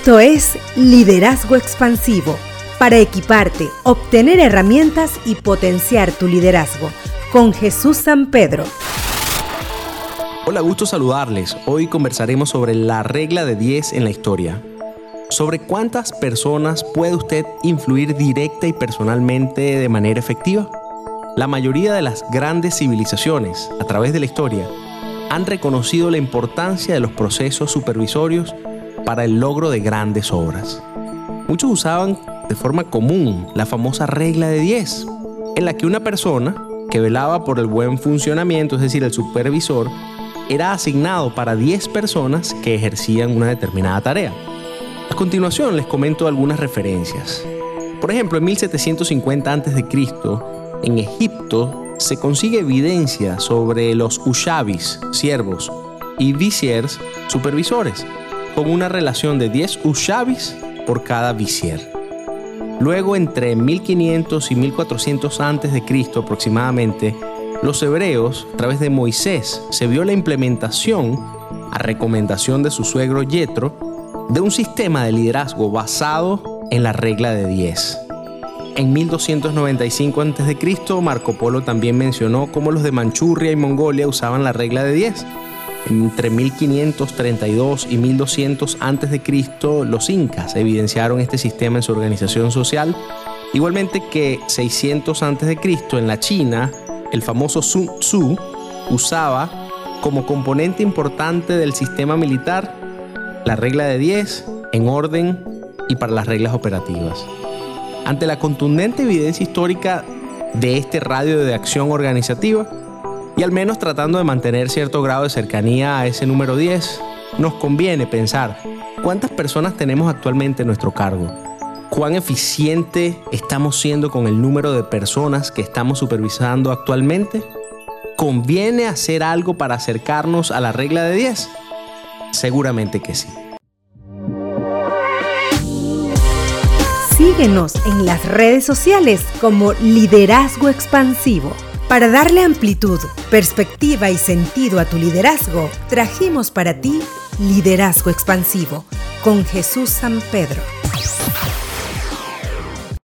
Esto es Liderazgo Expansivo, para equiparte, obtener herramientas y potenciar tu liderazgo, con Jesús San Pedro. Hola, gusto saludarles. Hoy conversaremos sobre la regla de 10 en la historia. Sobre cuántas personas puede usted influir directa y personalmente de manera efectiva. La mayoría de las grandes civilizaciones, a través de la historia, han reconocido la importancia de los procesos supervisorios para el logro de grandes obras. Muchos usaban de forma común la famosa regla de 10, en la que una persona que velaba por el buen funcionamiento, es decir, el supervisor, era asignado para 10 personas que ejercían una determinada tarea. A continuación les comento algunas referencias. Por ejemplo, en 1750 a.C., en Egipto se consigue evidencia sobre los ushabis, siervos, y visiers, supervisores, con una relación de 10 ushabis por cada visier. Luego, entre 1500 y 1400 a.C. aproximadamente, los hebreos, a través de Moisés, se vio la implementación, a recomendación de su suegro Yetro, de un sistema de liderazgo basado en la regla de 10. En 1295 a.C., Marco Polo también mencionó cómo los de Manchuria y Mongolia usaban la regla de 10 entre 1532 y 1200 a.C., los incas evidenciaron este sistema en su organización social, igualmente que 600 a.C. en la China, el famoso Sun Tzu usaba como componente importante del sistema militar la regla de 10 en orden y para las reglas operativas. Ante la contundente evidencia histórica de este radio de acción organizativa, y al menos tratando de mantener cierto grado de cercanía a ese número 10, nos conviene pensar cuántas personas tenemos actualmente en nuestro cargo, cuán eficiente estamos siendo con el número de personas que estamos supervisando actualmente. ¿Conviene hacer algo para acercarnos a la regla de 10? Seguramente que sí. Síguenos en las redes sociales como Liderazgo Expansivo. Para darle amplitud, perspectiva y sentido a tu liderazgo, trajimos para ti Liderazgo Expansivo con Jesús San Pedro.